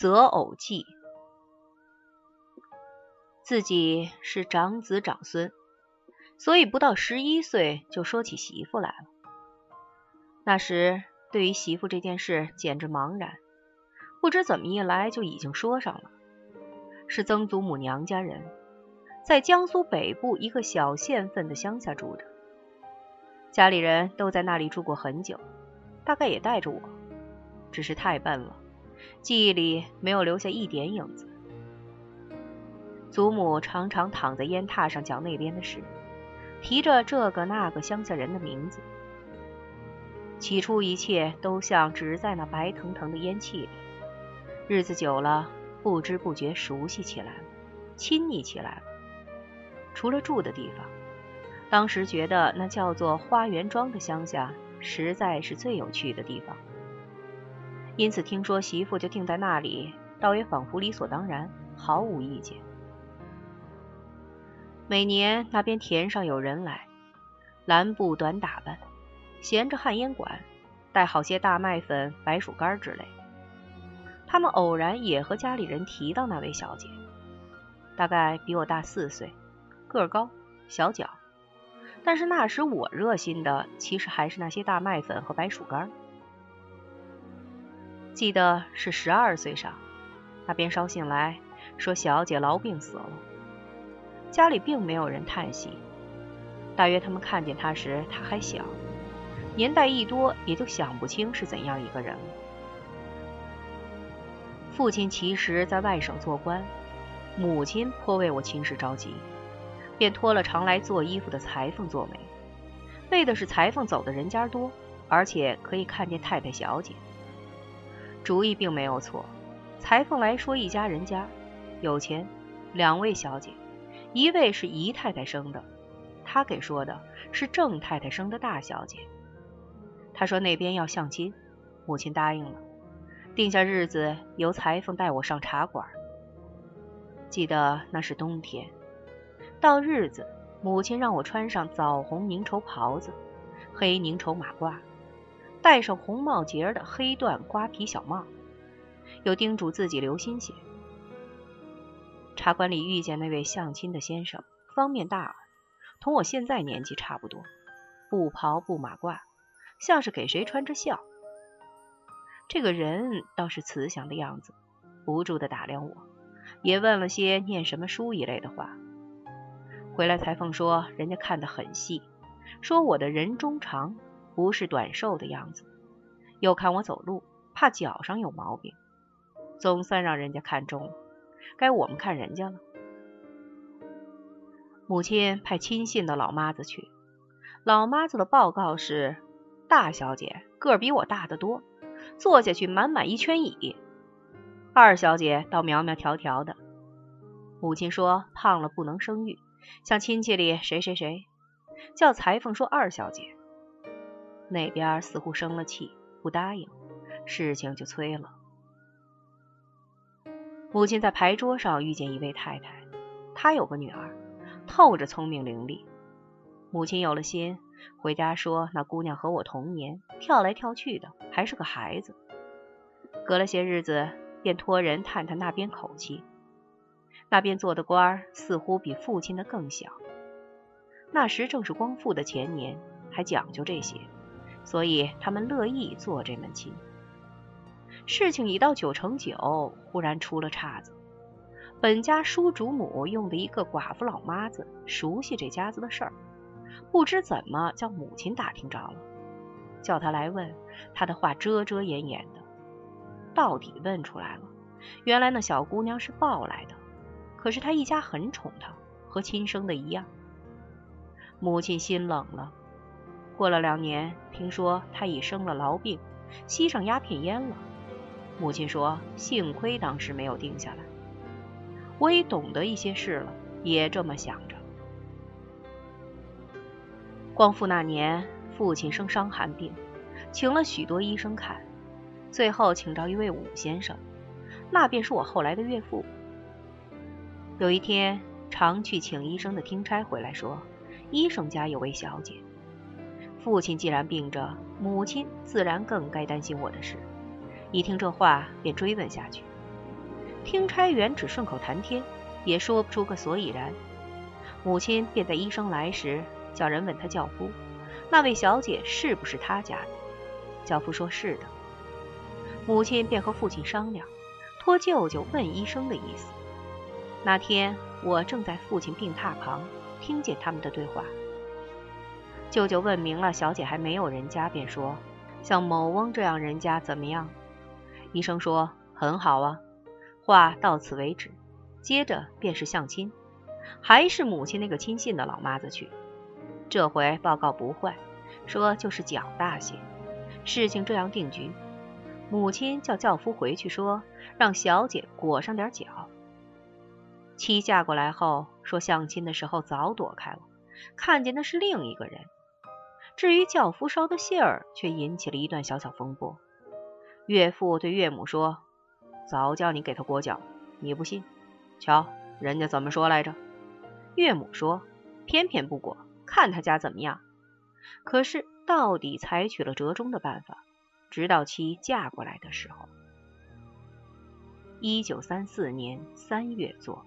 择偶记。自己是长子长孙，所以不到十一岁就说起媳妇来了。那时对于媳妇这件事简直茫然，不知怎么一来就已经说上了。是曾祖母娘家人，在江苏北部一个小县份的乡下住着，家里人都在那里住过很久，大概也带着我，只是太笨了，记忆里没有留下一点影子。祖母常常躺在烟榻上讲那边的事，提着这个那个乡下人的名字。起初一切都像只在那白腾腾的烟气里，日子久了。不知不觉熟悉起来了，亲昵起来了。除了住的地方，当时觉得那叫做花园庄的乡下实在是最有趣的地方。因此听说媳妇就定在那里，倒也仿佛理所当然，毫无意见。每年那边田上有人来，蓝布短打扮，衔着旱烟管，带好些大麦粉、白薯干之类。他们偶然也和家里人提到那位小姐，大概比我大四岁，个儿高，小脚。但是那时我热心的，其实还是那些大麦粉和白薯干。记得是十二岁上，那边捎信来说小姐痨病死了，家里并没有人叹息，大约他们看见她时她还小，年代一多也就想不清是怎样一个人。父亲其实在外省做官，母亲颇为我亲事着急，便托了常来做衣服的裁缝做媒，为的是裁缝走的人家多，而且可以看见太太小姐。主意并没有错，裁缝来说一家人家有钱，两位小姐，一位是姨太太生的，他给说的是郑太太生的大小姐。他说那边要相亲，母亲答应了。定下日子，由裁缝带我上茶馆。记得那是冬天，到日子，母亲让我穿上枣红凝绸袍子，黑凝绸马褂，戴上红帽结的黑缎瓜皮小帽，又叮嘱自己留心些。茶馆里遇见那位相亲的先生，方面大耳，同我现在年纪差不多，不袍不马褂，像是给谁穿着孝。这个人倒是慈祥的样子，不住的打量我，也问了些念什么书一类的话。回来裁缝说，人家看得很细，说我的人中长，不是短寿的样子，又看我走路，怕脚上有毛病，总算让人家看中了。该我们看人家了。母亲派亲信的老妈子去，老妈子的报告是：大小姐个儿比我大得多。坐下去，满满一圈椅。二小姐倒苗苗条条的。母亲说胖了不能生育，像亲戚里谁谁谁，叫裁缝说二小姐。那边似乎生了气，不答应，事情就催了。母亲在牌桌上遇见一位太太，她有个女儿，透着聪明伶俐。母亲有了心。回家说，那姑娘和我同年，跳来跳去的，还是个孩子。隔了些日子，便托人探探那边口气。那边做的官似乎比父亲的更小。那时正是光复的前年，还讲究这些，所以他们乐意做这门亲。事情已到九成九，忽然出了岔子。本家叔主母用的一个寡妇老妈子，熟悉这家子的事儿。不知怎么叫母亲打听着了，叫他来问，他的话遮遮掩掩的，到底问出来了。原来那小姑娘是抱来的，可是她一家很宠她，和亲生的一样。母亲心冷了。过了两年，听说他已生了痨病，吸上鸦片烟了。母亲说：“幸亏当时没有定下来。”我也懂得一些事了，也这么想着。光复那年，父亲生伤寒病，请了许多医生看，最后请着一位武先生，那便是我后来的岳父。有一天，常去请医生的听差回来说，医生家有位小姐。父亲既然病着，母亲自然更该担心我的事。一听这话，便追问下去，听差员只顺口谈天，也说不出个所以然。母亲便在医生来时叫人问他轿夫，那位小姐是不是他家的？轿夫说是的。母亲便和父亲商量，托舅舅问医生的意思。那天我正在父亲病榻旁，听见他们的对话。舅舅问明了小姐还没有人家，便说：“像某翁这样人家怎么样？”医生说：“很好啊。”话到此为止，接着便是相亲，还是母亲那个亲信的老妈子去。这回报告不坏，说就是脚大些。事情这样定局。母亲叫轿夫回去说，让小姐裹上点脚。妻嫁过来后说，相亲的时候早躲开了，看见的是另一个人。至于轿夫捎的信儿，却引起了一段小小风波。岳父对岳母说：“早叫你给他裹脚，你不信。瞧人家怎么说来着？”岳母说：“偏偏不裹，看他家怎么样。”可是到底采取了折中的办法，直到妻嫁过来的时候。一九三四年三月作。